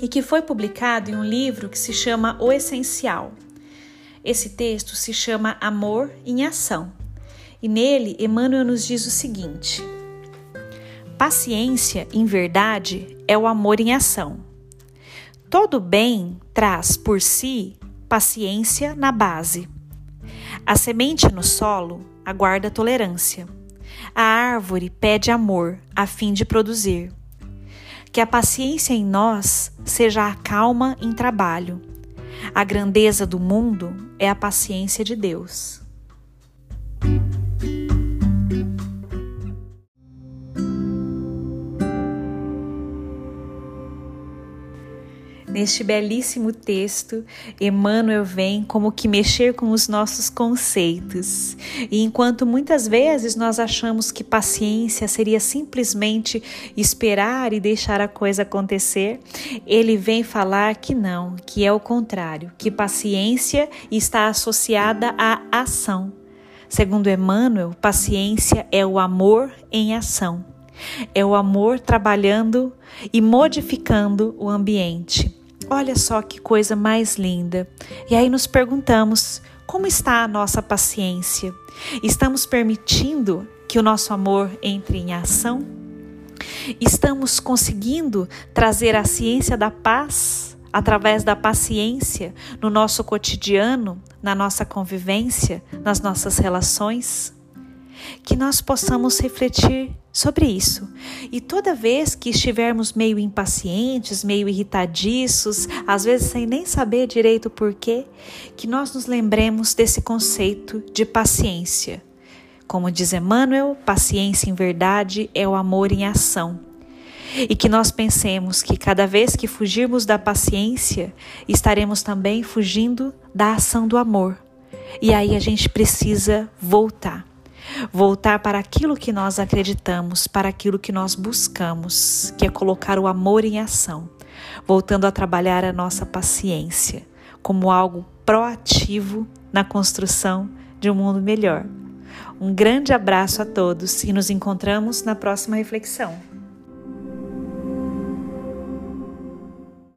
e que foi publicado em um livro que se chama O Essencial. Esse texto se chama Amor em Ação e nele Emmanuel nos diz o seguinte: Paciência, em verdade, é o amor em ação. Todo bem traz por si paciência na base. A semente no solo aguarda tolerância. A árvore pede amor a fim de produzir. Que a paciência em nós seja a calma em trabalho. A grandeza do mundo é a paciência de Deus. Neste belíssimo texto, Emmanuel vem como que mexer com os nossos conceitos. E enquanto muitas vezes nós achamos que paciência seria simplesmente esperar e deixar a coisa acontecer, ele vem falar que não, que é o contrário, que paciência está associada à ação. Segundo Emmanuel, paciência é o amor em ação. É o amor trabalhando e modificando o ambiente. Olha só que coisa mais linda. E aí nos perguntamos: como está a nossa paciência? Estamos permitindo que o nosso amor entre em ação? Estamos conseguindo trazer a ciência da paz através da paciência no nosso cotidiano, na nossa convivência, nas nossas relações? Que nós possamos refletir sobre isso. E toda vez que estivermos meio impacientes, meio irritadiços, às vezes sem nem saber direito o porquê, que nós nos lembremos desse conceito de paciência. Como diz Emmanuel, paciência em verdade é o amor em ação. E que nós pensemos que cada vez que fugirmos da paciência, estaremos também fugindo da ação do amor. E aí a gente precisa voltar voltar para aquilo que nós acreditamos, para aquilo que nós buscamos, que é colocar o amor em ação, voltando a trabalhar a nossa paciência como algo proativo na construção de um mundo melhor. Um grande abraço a todos e nos encontramos na próxima reflexão.